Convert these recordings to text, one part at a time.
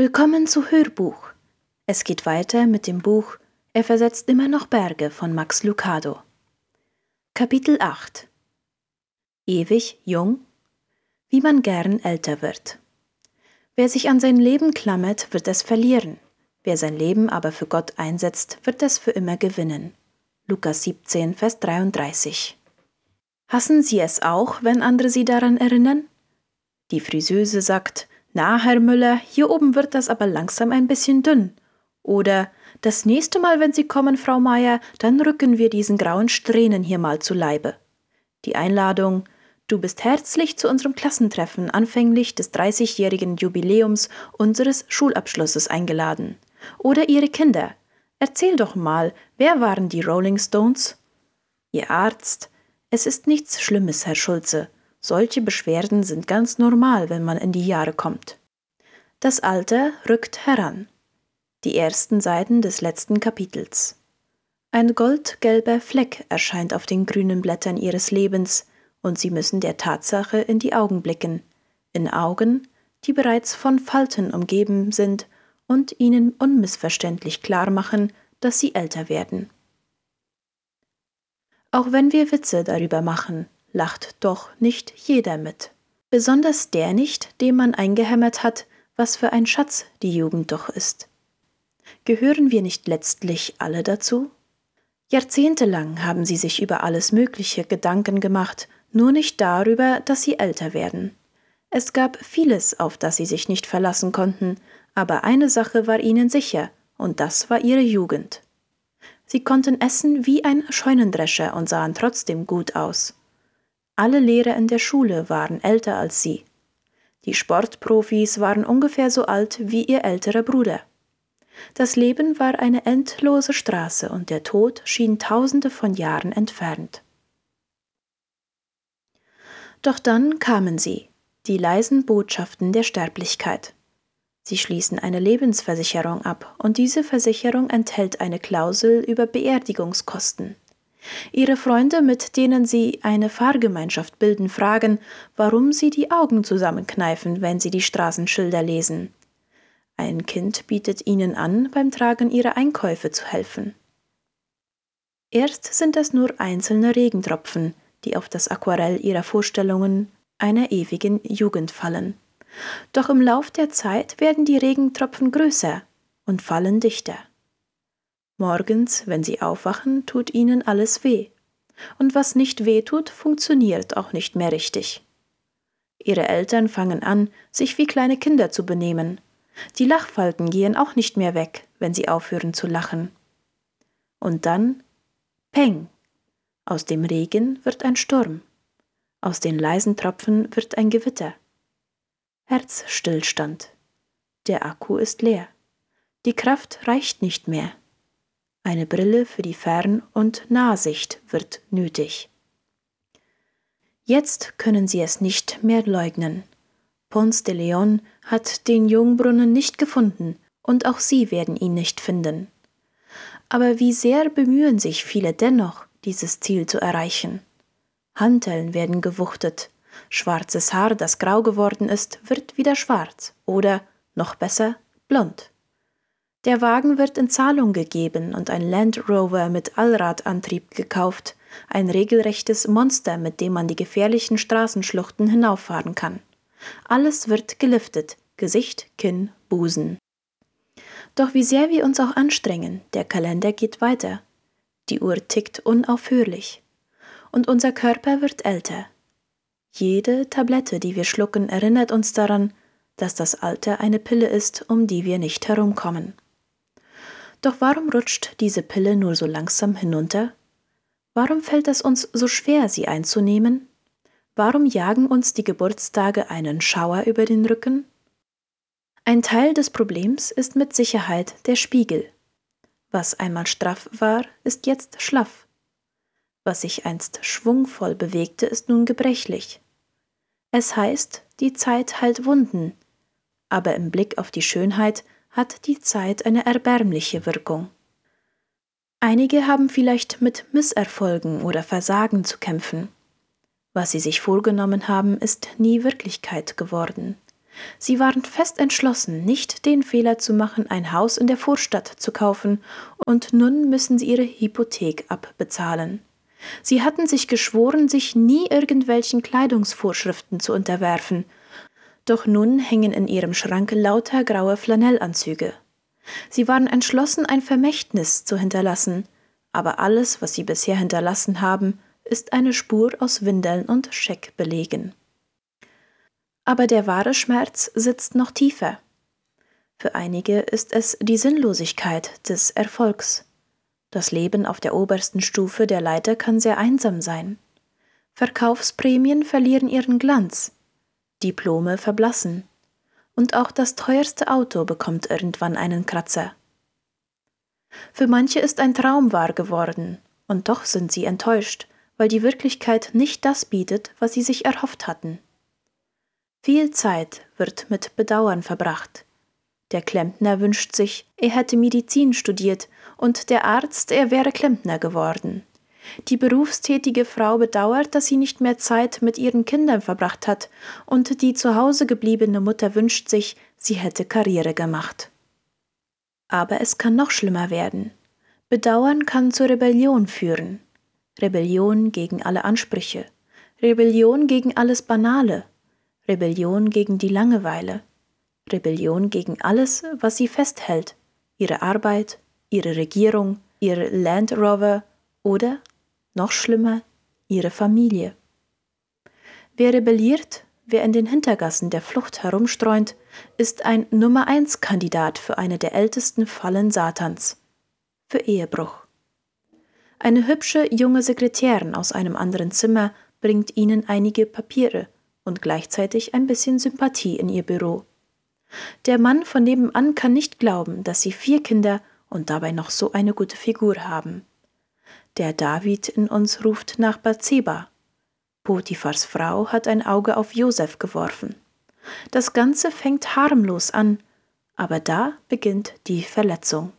Willkommen zu Hörbuch. Es geht weiter mit dem Buch Er versetzt immer noch Berge von Max Lucado. Kapitel 8 Ewig jung? Wie man gern älter wird. Wer sich an sein Leben klammert, wird es verlieren. Wer sein Leben aber für Gott einsetzt, wird es für immer gewinnen. Lukas 17, Vers 33. Hassen Sie es auch, wenn andere Sie daran erinnern? Die Friseuse sagt, na, Herr Müller, hier oben wird das aber langsam ein bisschen dünn. Oder das nächste Mal, wenn Sie kommen, Frau Meier, dann rücken wir diesen grauen Strähnen hier mal zu Leibe. Die Einladung Du bist herzlich zu unserem Klassentreffen anfänglich des 30-jährigen Jubiläums unseres Schulabschlusses eingeladen. Oder Ihre Kinder. Erzähl doch mal, wer waren die Rolling Stones? Ihr Arzt. Es ist nichts Schlimmes, Herr Schulze. Solche Beschwerden sind ganz normal, wenn man in die Jahre kommt. Das Alter rückt heran. Die ersten Seiten des letzten Kapitels. Ein goldgelber Fleck erscheint auf den grünen Blättern ihres Lebens, und sie müssen der Tatsache in die Augen blicken, in Augen, die bereits von Falten umgeben sind und ihnen unmissverständlich klar machen, dass sie älter werden. Auch wenn wir Witze darüber machen, lacht doch nicht jeder mit. Besonders der nicht, dem man eingehämmert hat, was für ein Schatz die Jugend doch ist. Gehören wir nicht letztlich alle dazu? Jahrzehntelang haben sie sich über alles Mögliche Gedanken gemacht, nur nicht darüber, dass sie älter werden. Es gab vieles, auf das sie sich nicht verlassen konnten, aber eine Sache war ihnen sicher, und das war ihre Jugend. Sie konnten essen wie ein Scheunendrescher und sahen trotzdem gut aus. Alle Lehrer in der Schule waren älter als sie. Die Sportprofis waren ungefähr so alt wie ihr älterer Bruder. Das Leben war eine endlose Straße und der Tod schien tausende von Jahren entfernt. Doch dann kamen sie, die leisen Botschaften der Sterblichkeit. Sie schließen eine Lebensversicherung ab, und diese Versicherung enthält eine Klausel über Beerdigungskosten. Ihre Freunde, mit denen sie eine Fahrgemeinschaft bilden, fragen, warum sie die Augen zusammenkneifen, wenn sie die Straßenschilder lesen. Ein Kind bietet ihnen an, beim Tragen ihrer Einkäufe zu helfen. Erst sind es nur einzelne Regentropfen, die auf das Aquarell ihrer Vorstellungen einer ewigen Jugend fallen. Doch im Lauf der Zeit werden die Regentropfen größer und fallen dichter. Morgens, wenn sie aufwachen, tut ihnen alles weh. Und was nicht weh tut, funktioniert auch nicht mehr richtig. Ihre Eltern fangen an, sich wie kleine Kinder zu benehmen. Die Lachfalten gehen auch nicht mehr weg, wenn sie aufhören zu lachen. Und dann Peng. Aus dem Regen wird ein Sturm. Aus den leisen Tropfen wird ein Gewitter. Herzstillstand. Der Akku ist leer. Die Kraft reicht nicht mehr. Eine Brille für die Fern- und Nahsicht wird nötig. Jetzt können sie es nicht mehr leugnen. Ponce de Leon hat den Jungbrunnen nicht gefunden, und auch sie werden ihn nicht finden. Aber wie sehr bemühen sich viele dennoch, dieses Ziel zu erreichen. Hanteln werden gewuchtet, schwarzes Haar, das grau geworden ist, wird wieder schwarz oder, noch besser, blond. Der Wagen wird in Zahlung gegeben und ein Land Rover mit Allradantrieb gekauft, ein regelrechtes Monster, mit dem man die gefährlichen Straßenschluchten hinauffahren kann. Alles wird geliftet, Gesicht, Kinn, Busen. Doch wie sehr wir uns auch anstrengen, der Kalender geht weiter. Die Uhr tickt unaufhörlich. Und unser Körper wird älter. Jede Tablette, die wir schlucken, erinnert uns daran, dass das Alter eine Pille ist, um die wir nicht herumkommen. Doch warum rutscht diese Pille nur so langsam hinunter? Warum fällt es uns so schwer, sie einzunehmen? Warum jagen uns die Geburtstage einen Schauer über den Rücken? Ein Teil des Problems ist mit Sicherheit der Spiegel. Was einmal straff war, ist jetzt schlaff. Was sich einst schwungvoll bewegte, ist nun gebrechlich. Es heißt, die Zeit heilt Wunden, aber im Blick auf die Schönheit hat die Zeit eine erbärmliche Wirkung. Einige haben vielleicht mit Misserfolgen oder Versagen zu kämpfen. Was sie sich vorgenommen haben, ist nie Wirklichkeit geworden. Sie waren fest entschlossen, nicht den Fehler zu machen, ein Haus in der Vorstadt zu kaufen, und nun müssen sie ihre Hypothek abbezahlen. Sie hatten sich geschworen, sich nie irgendwelchen Kleidungsvorschriften zu unterwerfen, doch nun hängen in ihrem Schrank lauter graue Flanellanzüge. Sie waren entschlossen, ein Vermächtnis zu hinterlassen, aber alles, was sie bisher hinterlassen haben, ist eine Spur aus Windeln und Scheck belegen. Aber der wahre Schmerz sitzt noch tiefer. Für einige ist es die Sinnlosigkeit des Erfolgs. Das Leben auf der obersten Stufe der Leiter kann sehr einsam sein. Verkaufsprämien verlieren ihren Glanz, Diplome verblassen, und auch das teuerste Auto bekommt irgendwann einen Kratzer. Für manche ist ein Traum wahr geworden, und doch sind sie enttäuscht, weil die Wirklichkeit nicht das bietet, was sie sich erhofft hatten. Viel Zeit wird mit Bedauern verbracht. Der Klempner wünscht sich, er hätte Medizin studiert, und der Arzt, er wäre Klempner geworden. Die berufstätige Frau bedauert, dass sie nicht mehr Zeit mit ihren Kindern verbracht hat, und die zu Hause gebliebene Mutter wünscht sich, sie hätte Karriere gemacht. Aber es kann noch schlimmer werden. Bedauern kann zur Rebellion führen. Rebellion gegen alle Ansprüche. Rebellion gegen alles Banale. Rebellion gegen die Langeweile. Rebellion gegen alles, was sie festhält. Ihre Arbeit, ihre Regierung, ihr Land Rover oder, noch schlimmer, ihre Familie. Wer rebelliert, wer in den Hintergassen der Flucht herumstreunt, ist ein Nummer eins Kandidat für eine der ältesten Fallen Satans, für Ehebruch. Eine hübsche junge Sekretärin aus einem anderen Zimmer bringt ihnen einige Papiere und gleichzeitig ein bisschen Sympathie in ihr Büro. Der Mann von nebenan kann nicht glauben, dass sie vier Kinder und dabei noch so eine gute Figur haben. Der David in uns ruft nach Bathseba. Potiphars Frau hat ein Auge auf Josef geworfen. Das Ganze fängt harmlos an, aber da beginnt die Verletzung.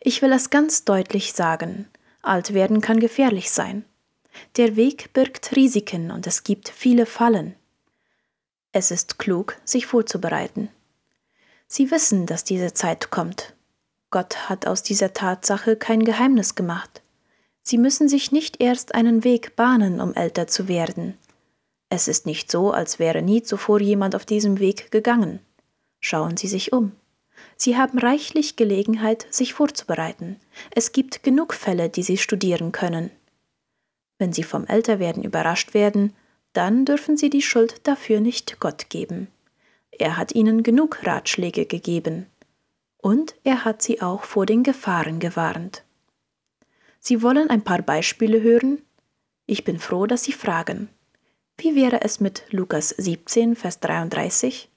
Ich will es ganz deutlich sagen, alt werden kann gefährlich sein. Der Weg birgt Risiken und es gibt viele Fallen. Es ist klug, sich vorzubereiten. Sie wissen, dass diese Zeit kommt. Gott hat aus dieser Tatsache kein Geheimnis gemacht. Sie müssen sich nicht erst einen Weg bahnen, um älter zu werden. Es ist nicht so, als wäre nie zuvor jemand auf diesem Weg gegangen. Schauen Sie sich um. Sie haben reichlich Gelegenheit, sich vorzubereiten. Es gibt genug Fälle, die Sie studieren können. Wenn Sie vom Älterwerden überrascht werden, dann dürfen Sie die Schuld dafür nicht Gott geben. Er hat Ihnen genug Ratschläge gegeben und er hat sie auch vor den Gefahren gewarnt. Sie wollen ein paar Beispiele hören? Ich bin froh, dass Sie fragen. Wie wäre es mit Lukas 17, Vers 33?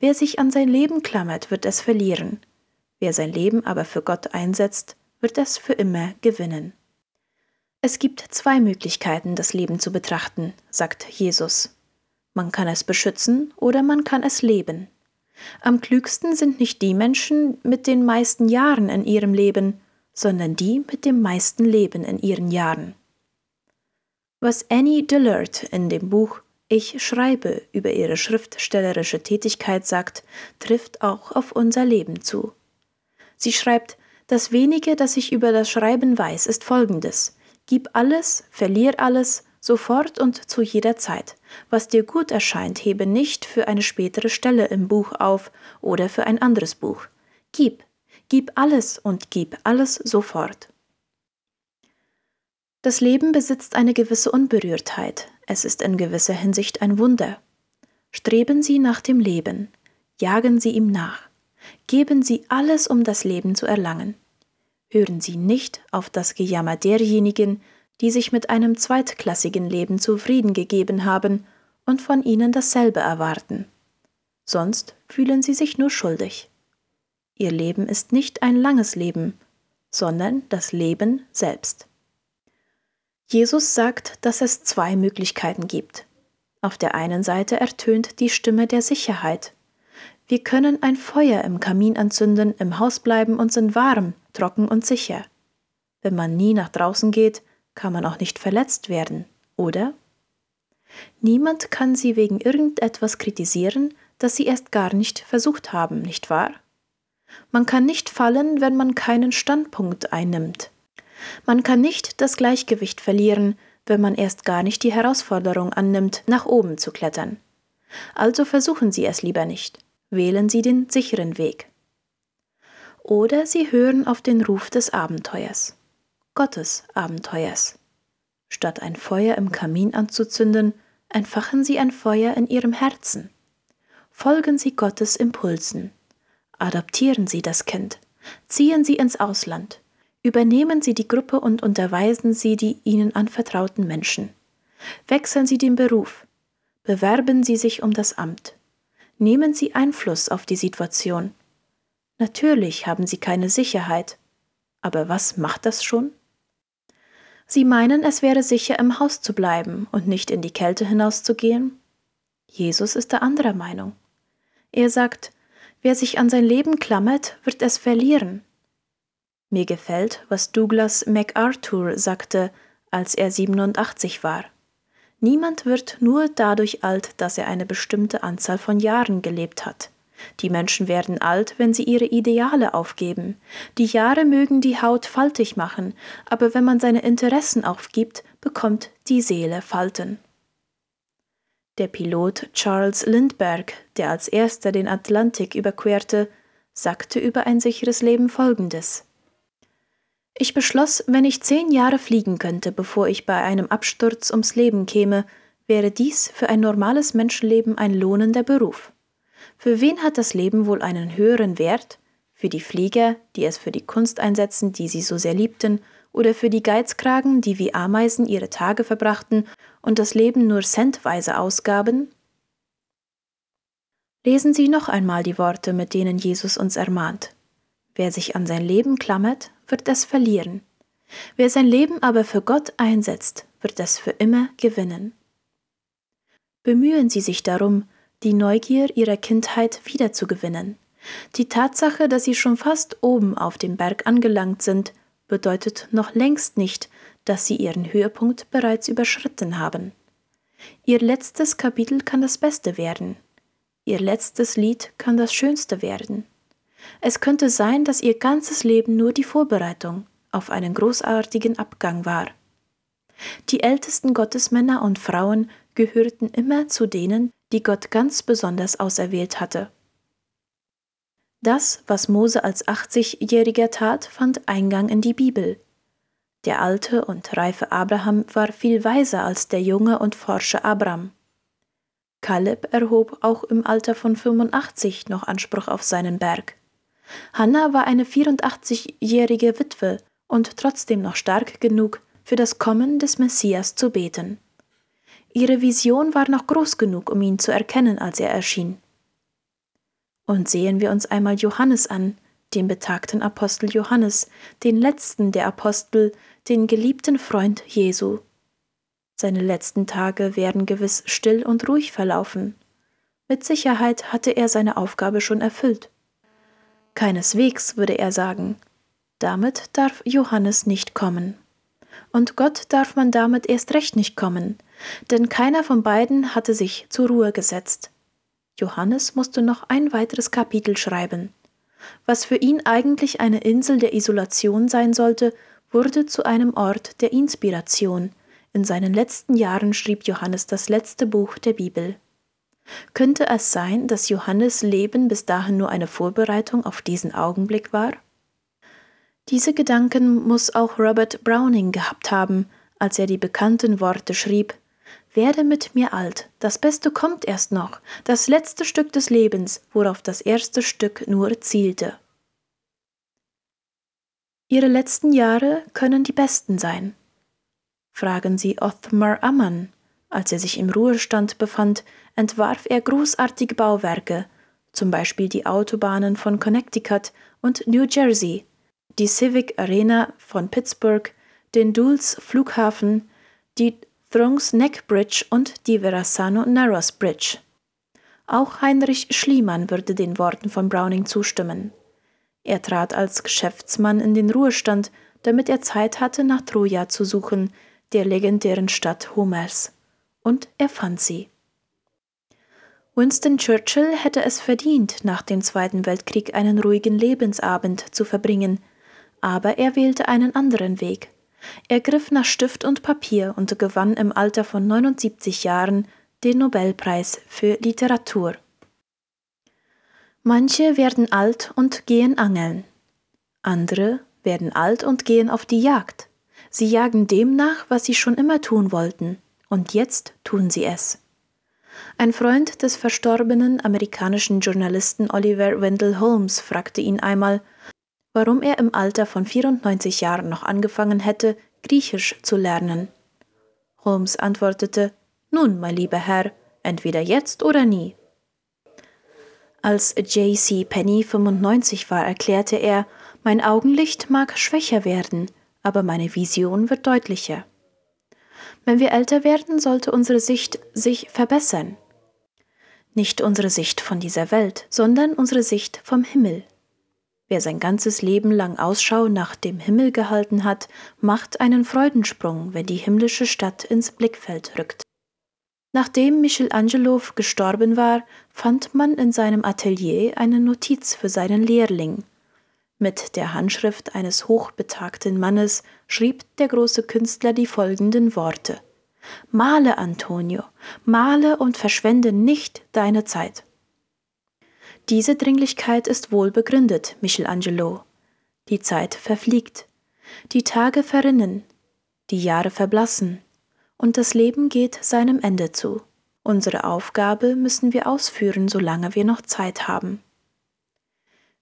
Wer sich an sein Leben klammert, wird es verlieren. Wer sein Leben aber für Gott einsetzt, wird es für immer gewinnen. Es gibt zwei Möglichkeiten, das Leben zu betrachten, sagt Jesus. Man kann es beschützen oder man kann es leben. Am klügsten sind nicht die Menschen mit den meisten Jahren in ihrem Leben, sondern die mit dem meisten Leben in ihren Jahren. Was Annie Dillard in dem Buch Ich schreibe über ihre schriftstellerische Tätigkeit sagt, trifft auch auf unser Leben zu. Sie schreibt, das wenige, das ich über das Schreiben weiß, ist folgendes. Gib alles, verlier alles, sofort und zu jeder Zeit. Was dir gut erscheint, hebe nicht für eine spätere Stelle im Buch auf oder für ein anderes Buch. Gib, gib alles und gib alles sofort. Das Leben besitzt eine gewisse Unberührtheit, es ist in gewisser Hinsicht ein Wunder. Streben Sie nach dem Leben, jagen Sie ihm nach, geben Sie alles, um das Leben zu erlangen. Hören Sie nicht auf das Gejammer derjenigen, die sich mit einem zweitklassigen Leben zufrieden gegeben haben und von ihnen dasselbe erwarten. Sonst fühlen sie sich nur schuldig. Ihr Leben ist nicht ein langes Leben, sondern das Leben selbst. Jesus sagt, dass es zwei Möglichkeiten gibt. Auf der einen Seite ertönt die Stimme der Sicherheit. Wir können ein Feuer im Kamin anzünden, im Haus bleiben und sind warm, trocken und sicher. Wenn man nie nach draußen geht, kann man auch nicht verletzt werden, oder? Niemand kann sie wegen irgendetwas kritisieren, dass sie erst gar nicht versucht haben, nicht wahr? Man kann nicht fallen, wenn man keinen Standpunkt einnimmt. Man kann nicht das Gleichgewicht verlieren, wenn man erst gar nicht die Herausforderung annimmt, nach oben zu klettern. Also versuchen Sie es lieber nicht. Wählen Sie den sicheren Weg. Oder Sie hören auf den Ruf des Abenteuers, Gottes Abenteuers. Statt ein Feuer im Kamin anzuzünden, entfachen Sie ein Feuer in Ihrem Herzen. Folgen Sie Gottes Impulsen. Adoptieren Sie das Kind. Ziehen Sie ins Ausland. Übernehmen Sie die Gruppe und unterweisen Sie die Ihnen anvertrauten Menschen. Wechseln Sie den Beruf. Bewerben Sie sich um das Amt. Nehmen Sie Einfluss auf die Situation. Natürlich haben Sie keine Sicherheit. Aber was macht das schon? Sie meinen, es wäre sicher, im Haus zu bleiben und nicht in die Kälte hinauszugehen? Jesus ist der anderer Meinung. Er sagt, wer sich an sein Leben klammert, wird es verlieren. Mir gefällt, was Douglas MacArthur sagte, als er 87 war. Niemand wird nur dadurch alt, dass er eine bestimmte Anzahl von Jahren gelebt hat. Die Menschen werden alt, wenn sie ihre Ideale aufgeben. Die Jahre mögen die Haut faltig machen, aber wenn man seine Interessen aufgibt, bekommt die Seele Falten. Der Pilot Charles Lindbergh, der als erster den Atlantik überquerte, sagte über ein sicheres Leben Folgendes. Ich beschloss, wenn ich zehn Jahre fliegen könnte, bevor ich bei einem Absturz ums Leben käme, wäre dies für ein normales Menschenleben ein lohnender Beruf. Für wen hat das Leben wohl einen höheren Wert? Für die Flieger, die es für die Kunst einsetzen, die sie so sehr liebten, oder für die Geizkragen, die wie Ameisen ihre Tage verbrachten und das Leben nur centweise ausgaben? Lesen Sie noch einmal die Worte, mit denen Jesus uns ermahnt. Wer sich an sein Leben klammert, wird es verlieren. Wer sein Leben aber für Gott einsetzt, wird es für immer gewinnen. Bemühen Sie sich darum, die Neugier ihrer Kindheit wiederzugewinnen. Die Tatsache, dass sie schon fast oben auf dem Berg angelangt sind, bedeutet noch längst nicht, dass sie ihren Höhepunkt bereits überschritten haben. Ihr letztes Kapitel kann das Beste werden. Ihr letztes Lied kann das Schönste werden. Es könnte sein, dass ihr ganzes Leben nur die Vorbereitung auf einen großartigen Abgang war. Die ältesten Gottesmänner und Frauen gehörten immer zu denen, die Gott ganz besonders auserwählt hatte. Das, was Mose als 80-Jähriger tat, fand Eingang in die Bibel. Der alte und reife Abraham war viel weiser als der junge und forsche Abram. Kaleb erhob auch im Alter von 85 noch Anspruch auf seinen Berg. Hannah war eine 84-jährige Witwe und trotzdem noch stark genug, für das Kommen des Messias zu beten. Ihre Vision war noch groß genug, um ihn zu erkennen, als er erschien. Und sehen wir uns einmal Johannes an, den betagten Apostel Johannes, den letzten der Apostel, den geliebten Freund Jesu. Seine letzten Tage werden gewiss still und ruhig verlaufen. Mit Sicherheit hatte er seine Aufgabe schon erfüllt. Keineswegs würde er sagen, damit darf Johannes nicht kommen. Und Gott darf man damit erst recht nicht kommen, denn keiner von beiden hatte sich zur Ruhe gesetzt. Johannes musste noch ein weiteres Kapitel schreiben. Was für ihn eigentlich eine Insel der Isolation sein sollte, wurde zu einem Ort der Inspiration. In seinen letzten Jahren schrieb Johannes das letzte Buch der Bibel. Könnte es sein, dass Johannes Leben bis dahin nur eine Vorbereitung auf diesen Augenblick war? Diese Gedanken muss auch Robert Browning gehabt haben, als er die bekannten Worte schrieb werde mit mir alt, das Beste kommt erst noch, das letzte Stück des Lebens, worauf das erste Stück nur zielte. Ihre letzten Jahre können die besten sein. Fragen Sie Othmar Ammann. Als er sich im Ruhestand befand, entwarf er großartige Bauwerke, zum Beispiel die Autobahnen von Connecticut und New Jersey, die Civic Arena von Pittsburgh, den Dulles Flughafen, die Throngs Neck Bridge und die Verrazzano Narrows Bridge. Auch Heinrich Schliemann würde den Worten von Browning zustimmen. Er trat als Geschäftsmann in den Ruhestand, damit er Zeit hatte, nach Troja zu suchen, der legendären Stadt Homers. Und er fand sie. Winston Churchill hätte es verdient, nach dem Zweiten Weltkrieg einen ruhigen Lebensabend zu verbringen, aber er wählte einen anderen Weg. Er griff nach Stift und Papier und gewann im Alter von 79 Jahren den Nobelpreis für Literatur. Manche werden alt und gehen angeln. Andere werden alt und gehen auf die Jagd. Sie jagen dem nach, was sie schon immer tun wollten, und jetzt tun sie es. Ein Freund des verstorbenen amerikanischen Journalisten Oliver Wendell Holmes fragte ihn einmal, warum er im Alter von 94 Jahren noch angefangen hätte, Griechisch zu lernen. Holmes antwortete, Nun, mein lieber Herr, entweder jetzt oder nie. Als J.C. Penny 95 war, erklärte er, mein Augenlicht mag schwächer werden, aber meine Vision wird deutlicher. Wenn wir älter werden, sollte unsere Sicht sich verbessern. Nicht unsere Sicht von dieser Welt, sondern unsere Sicht vom Himmel. Wer sein ganzes Leben lang Ausschau nach dem Himmel gehalten hat, macht einen Freudensprung, wenn die himmlische Stadt ins Blickfeld rückt. Nachdem Michelangelo gestorben war, fand man in seinem Atelier eine Notiz für seinen Lehrling. Mit der Handschrift eines hochbetagten Mannes schrieb der große Künstler die folgenden Worte Male, Antonio, male und verschwende nicht deine Zeit. Diese Dringlichkeit ist wohl begründet, Michelangelo. Die Zeit verfliegt, die Tage verrinnen, die Jahre verblassen, und das Leben geht seinem Ende zu. Unsere Aufgabe müssen wir ausführen, solange wir noch Zeit haben.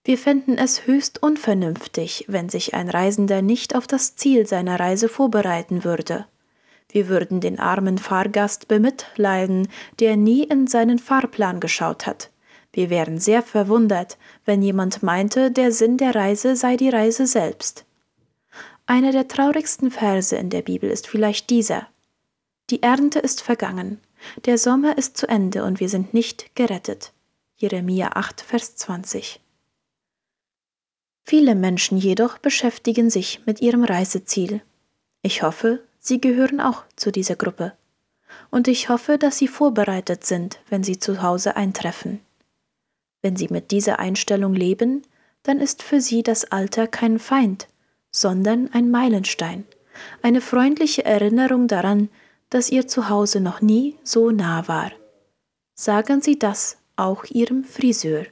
Wir fänden es höchst unvernünftig, wenn sich ein Reisender nicht auf das Ziel seiner Reise vorbereiten würde. Wir würden den armen Fahrgast bemitleiden, der nie in seinen Fahrplan geschaut hat. Wir wären sehr verwundert, wenn jemand meinte, der Sinn der Reise sei die Reise selbst. Einer der traurigsten Verse in der Bibel ist vielleicht dieser. Die Ernte ist vergangen, der Sommer ist zu Ende und wir sind nicht gerettet. Jeremia 8, Vers 20. Viele Menschen jedoch beschäftigen sich mit ihrem Reiseziel. Ich hoffe, Sie gehören auch zu dieser Gruppe. Und ich hoffe, dass Sie vorbereitet sind, wenn Sie zu Hause eintreffen. Wenn Sie mit dieser Einstellung leben, dann ist für Sie das Alter kein Feind, sondern ein Meilenstein, eine freundliche Erinnerung daran, dass ihr Zuhause noch nie so nah war. Sagen Sie das auch Ihrem Friseur.